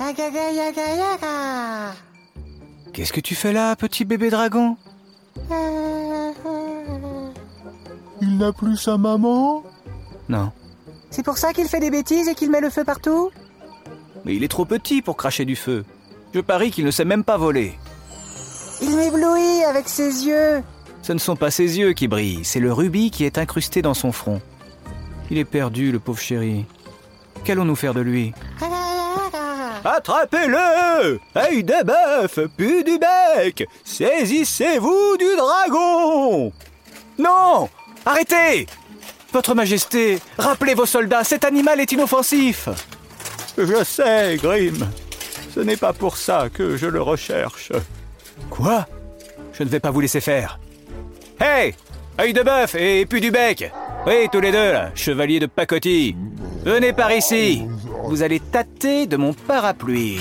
slash people today. Qu'est-ce que tu fais là, petit bébé dragon Il n'a plus sa maman Non. C'est pour ça qu'il fait des bêtises et qu'il met le feu partout Mais il est trop petit pour cracher du feu. Je parie qu'il ne sait même pas voler. Il m'éblouit avec ses yeux. Ce ne sont pas ses yeux qui brillent, c'est le rubis qui est incrusté dans son front. Il est perdu, le pauvre chéri. Qu'allons-nous faire de lui Attrapez-le Œil de bœuf, pu du bec Saisissez-vous du dragon Non Arrêtez Votre Majesté, rappelez vos soldats, cet animal est inoffensif Je sais, Grim. Ce n'est pas pour ça que je le recherche. Quoi? Je ne vais pas vous laisser faire. Hey Œil de bœuf et pu du bec Oui, tous les deux, là, chevalier de pacotille. Venez par ici. Vous allez tâter de mon parapluie.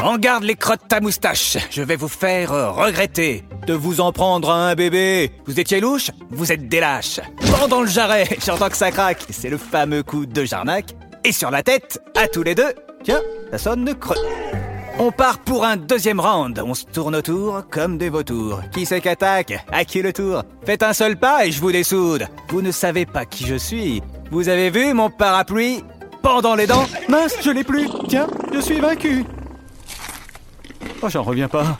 En garde les crottes à moustache. Je vais vous faire regretter de vous en prendre à un bébé. Vous étiez louche Vous êtes des lâches. Pendant le jarret, j'entends que ça craque. C'est le fameux coup de Jarnac. Et sur la tête, à tous les deux. Tiens, ça sonne de creux. On part pour un deuxième round. On se tourne autour comme des vautours. Qui c'est qu'attaque À qui le tour? Faites un seul pas et je vous dessoude. Vous ne savez pas qui je suis. Vous avez vu mon parapluie? Pendant les dents Mince, je l'ai plus. Tiens, je suis vaincu. Oh, j'en reviens pas.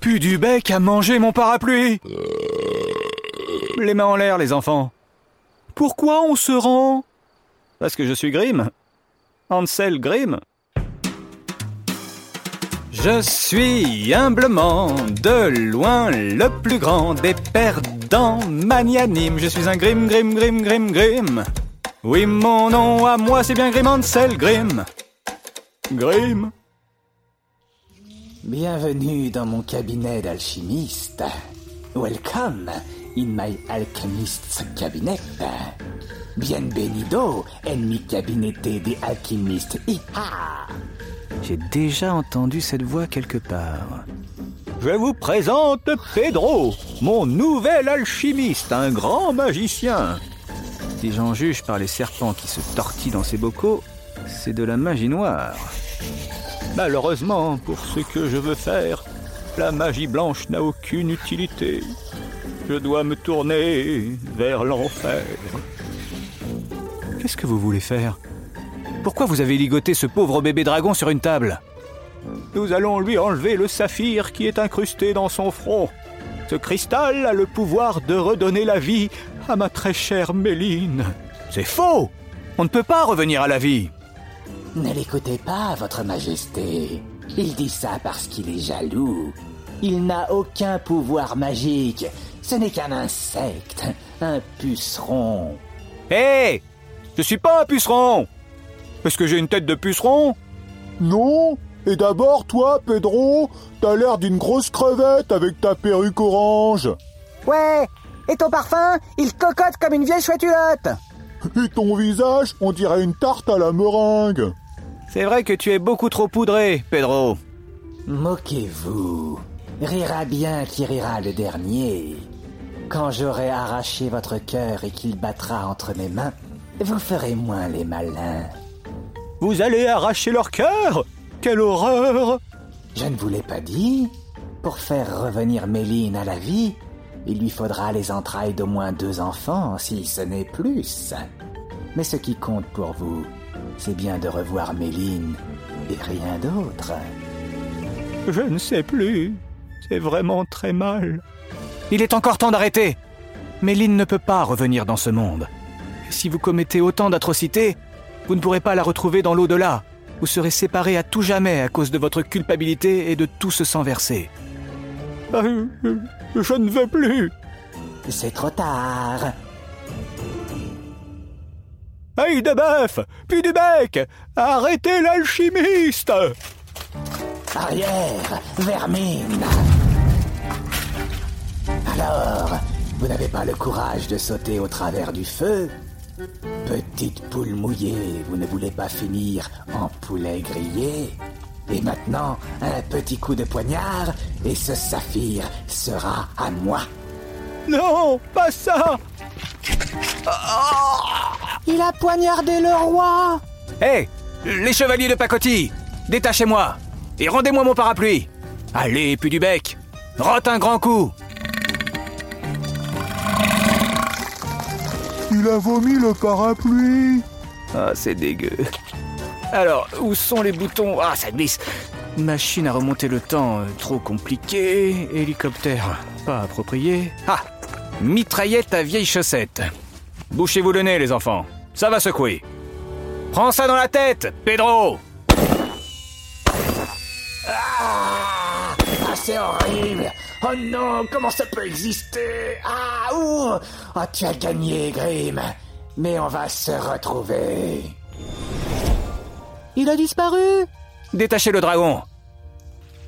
Pu du bec à manger mon parapluie. Les mains en l'air, les enfants. Pourquoi on se rend? Parce que je suis Grimm. Ansel Grimm. Je suis humblement, de loin, le plus grand des perdants magnanimes. Je suis un Grimm, Grimm, Grimm, Grimm, Grimm. Oui, mon nom à moi, c'est bien Grimm Ansel Grimm. Grimm. Bienvenue dans mon cabinet d'alchimiste. Welcome in my alchemist's cabinet. Bienvenido en mi gabinete de alchimiste. J'ai déjà entendu cette voix quelque part. Je vous présente Pedro, mon nouvel alchimiste, un grand magicien. Si j'en juge par les serpents qui se tortillent dans ses bocaux, c'est de la magie noire. Malheureusement, pour ce que je veux faire, la magie blanche n'a aucune utilité. Je dois me tourner vers l'enfer. Qu'est-ce que vous voulez faire? Pourquoi vous avez ligoté ce pauvre bébé dragon sur une table? Nous allons lui enlever le saphir qui est incrusté dans son front. Ce cristal a le pouvoir de redonner la vie à ma très chère Méline. C'est faux On ne peut pas revenir à la vie. Ne l'écoutez pas, Votre Majesté. Il dit ça parce qu'il est jaloux. Il n'a aucun pouvoir magique. Ce n'est qu'un insecte, un puceron. Hé Je suis pas un puceron Est-ce que j'ai une tête de puceron? Non Et d'abord, toi, Pedro, t'as l'air d'une grosse crevette avec ta perruque orange. Ouais Et ton parfum, il cocotte comme une vieille chouette Et ton visage, on dirait une tarte à la meringue. C'est vrai que tu es beaucoup trop poudré, Pedro. Moquez-vous. Rira bien qui rira le dernier. Quand j'aurai arraché votre cœur et qu'il battra entre mes mains, vous ferez moins les malins. Vous allez arracher leur cœur? Quelle horreur Je ne vous l'ai pas dit. Pour faire revenir Méline à la vie, il lui faudra les entrailles d'au moins deux enfants, si ce n'est plus. Mais ce qui compte pour vous, c'est bien de revoir Méline et rien d'autre. Je ne sais plus. C'est vraiment très mal. Il est encore temps d'arrêter. Méline ne peut pas revenir dans ce monde. Si vous commettez autant d'atrocités, vous ne pourrez pas la retrouver dans l'au-delà. Vous serez séparés à tout jamais à cause de votre culpabilité et de tout ce sang versé. Je ne veux plus. C'est trop tard. Aïe de bœuf Puis du bec. Arrêtez l'alchimiste. Arrière, vermine. Alors, vous n'avez pas le courage de sauter au travers du feu? Petite poule mouillée, vous ne voulez pas finir en poulet grillé? Et maintenant, un petit coup de poignard et ce saphir sera à moi. Non, pas ça Il a poignardé le roi Hé Les chevaliers de pacotille Détachez-moi Et rendez-moi mon parapluie Allez, puis du bec Rote un grand coup Il a vomi le parapluie. Ah, c'est dégueu. Alors, où sont les boutons Ah, ça glisse Machine à remonter le temps, euh, trop compliqué. Hélicoptère, pas approprié. Ah Mitraillette à vieille chaussette. Bouchez-vous le nez, les enfants. Ça va secouer. Prends ça dans la tête, Pedro Ah, ah, c'est horrible Oh non, comment ça peut exister Ah, ouh Oh, tu as gagné, Grim Mais on va se retrouver. Il a disparu Détachez le dragon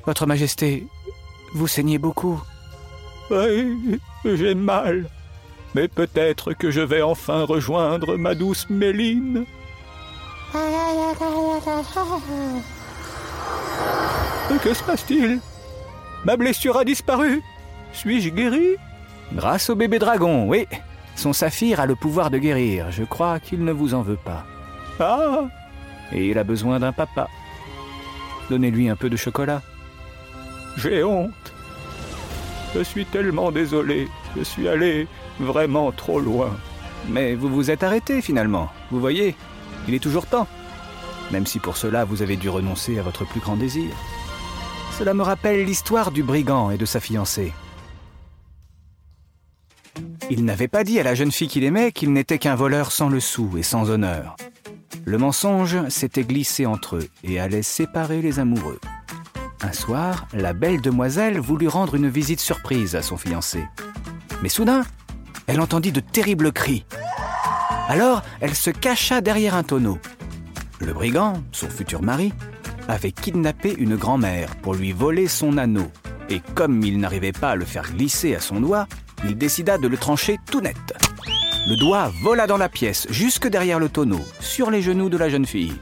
Votre Majesté, vous saignez beaucoup. Oui, j'ai mal. Mais peut-être que je vais enfin rejoindre ma douce Méline. Que se passe-t-il? Ma blessure a disparu. Suis-je guéri? Grâce au bébé dragon, oui. Son saphir a le pouvoir de guérir. Je crois qu'il ne vous en veut pas. Ah Et il a besoin d'un papa. Donnez-lui un peu de chocolat. J'ai honte. Je suis tellement désolé. Je suis allé vraiment trop loin. Mais vous vous êtes arrêté finalement. Vous voyez, il est toujours temps. Même si pour cela vous avez dû renoncer à votre plus grand désir. Cela me rappelle l'histoire du brigand et de sa fiancée. Il n'avait pas dit à la jeune fille qu'il aimait qu'il n'était qu'un voleur sans le sou et sans honneur. Le mensonge s'était glissé entre eux et allait séparer les amoureux. Un soir, la belle demoiselle voulut rendre une visite surprise à son fiancé. Mais soudain, elle entendit de terribles cris. Alors, elle se cacha derrière un tonneau. Le brigand, son futur mari, avait kidnappé une grand-mère pour lui voler son anneau. Et comme il n'arrivait pas à le faire glisser à son doigt, il décida de le trancher tout net. Le doigt vola dans la pièce, jusque derrière le tonneau, sur les genoux de la jeune fille.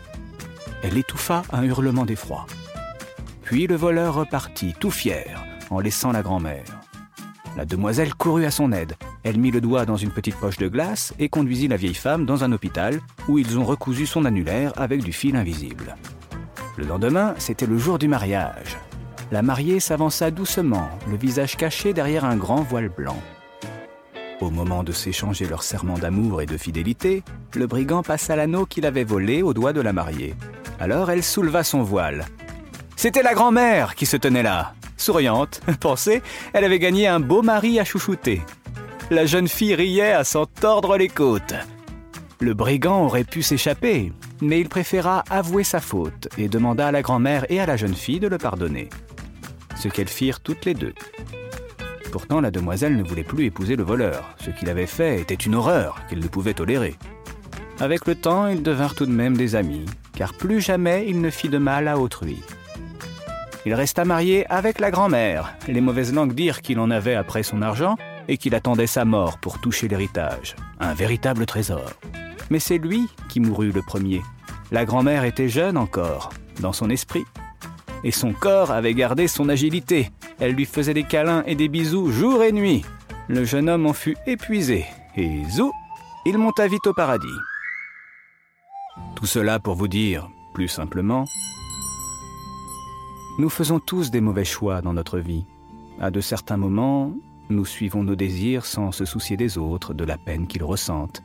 Elle étouffa un hurlement d'effroi. Puis le voleur repartit, tout fier, en laissant la grand-mère. La demoiselle courut à son aide. Elle mit le doigt dans une petite poche de glace et conduisit la vieille femme dans un hôpital où ils ont recousu son annulaire avec du fil invisible. Le lendemain, c'était le jour du mariage. La mariée s'avança doucement, le visage caché derrière un grand voile blanc. Au moment de s'échanger leur serment d'amour et de fidélité, le brigand passa l'anneau qu'il avait volé au doigt de la mariée. Alors elle souleva son voile. C'était la grand-mère qui se tenait là. Souriante, pensée, elle avait gagné un beau mari à chouchouter. La jeune fille riait à s'en tordre les côtes. Le brigand aurait pu s'échapper, mais il préféra avouer sa faute et demanda à la grand-mère et à la jeune fille de le pardonner. Ce qu'elles firent toutes les deux. Pourtant, la demoiselle ne voulait plus épouser le voleur. Ce qu'il avait fait était une horreur qu'elle ne pouvait tolérer. Avec le temps, ils devinrent tout de même des amis, car plus jamais il ne fit de mal à autrui. Il resta marié avec la grand-mère. Les mauvaises langues dirent qu'il en avait après son argent et qu'il attendait sa mort pour toucher l'héritage. Un véritable trésor. Mais c'est lui qui mourut le premier. La grand-mère était jeune encore, dans son esprit. Et son corps avait gardé son agilité. Elle lui faisait des câlins et des bisous jour et nuit. Le jeune homme en fut épuisé. Et zou, il monta vite au paradis. Tout cela pour vous dire, plus simplement, nous faisons tous des mauvais choix dans notre vie. À de certains moments, nous suivons nos désirs sans se soucier des autres, de la peine qu'ils ressentent.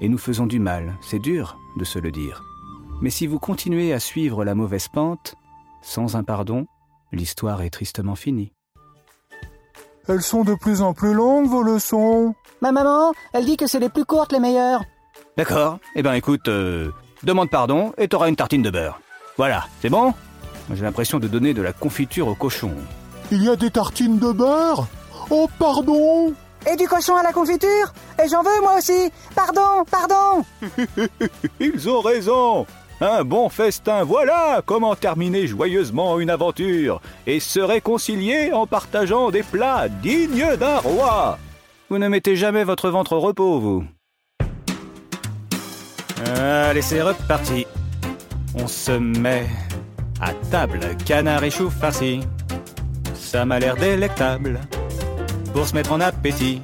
Et nous faisons du mal, c'est dur de se le dire. Mais si vous continuez à suivre la mauvaise pente, sans un pardon, l'histoire est tristement finie. Elles sont de plus en plus longues, vos leçons. Ma maman, elle dit que c'est les plus courtes les meilleures. D'accord, eh ben écoute, euh, demande pardon et t'auras une tartine de beurre. Voilà, c'est bon? J'ai l'impression de donner de la confiture au cochon. Il y a des tartines de beurre? Oh, pardon Et du cochon à la confiture? Et j'en veux moi aussi Pardon, pardon Ils ont raison un bon festin, voilà comment terminer joyeusement une aventure et se réconcilier en partageant des plats dignes d'un roi. Vous ne mettez jamais votre ventre au repos, vous. Allez, c'est reparti. On se met à table, canard et chou farci. Ça m'a l'air délectable pour se mettre en appétit.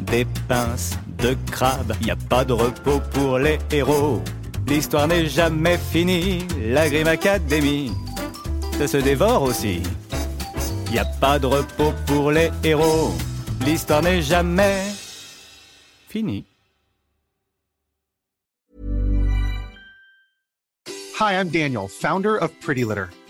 Des pinces de crabe, y a pas de repos pour les héros. L'histoire n'est jamais finie, la Grim Academy, ça se dévore aussi. Y a pas de repos pour les héros, l'histoire n'est jamais finie. Hi, I'm Daniel, founder of Pretty Litter.